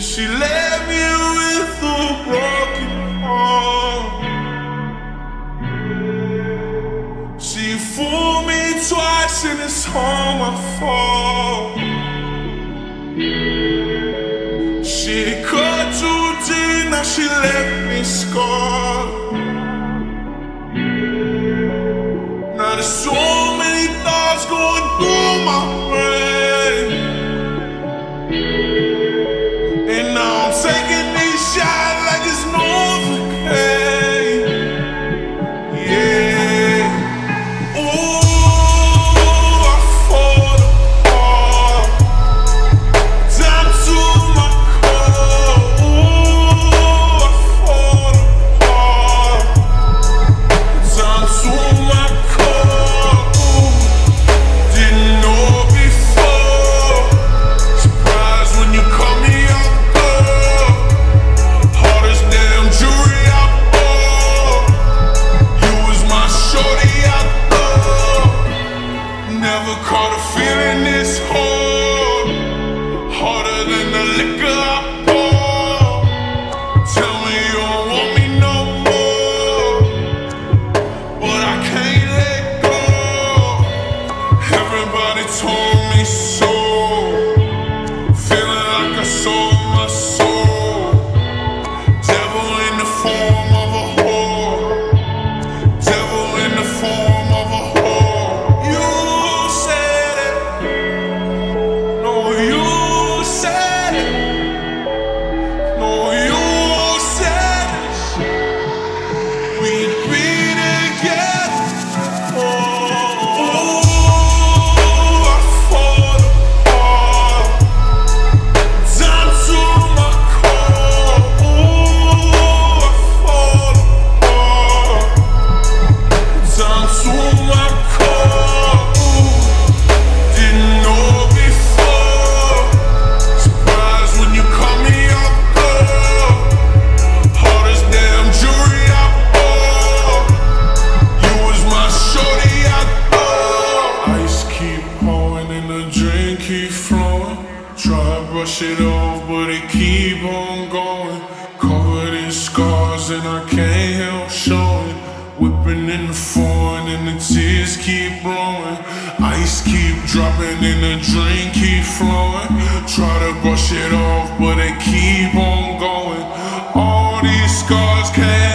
She left me with a broken heart. She fooled me twice and it's all my fault. She cut too deep, now she left me scarred. Now there's so Everybody told me so. Try brush it off, but it keep on going. Covered in scars and I can't help showing. Whipping in the foreign and the tears keep blowing. Ice keep dropping and the drink keep flowing. Try to brush it off, but it keep on going. All these scars can't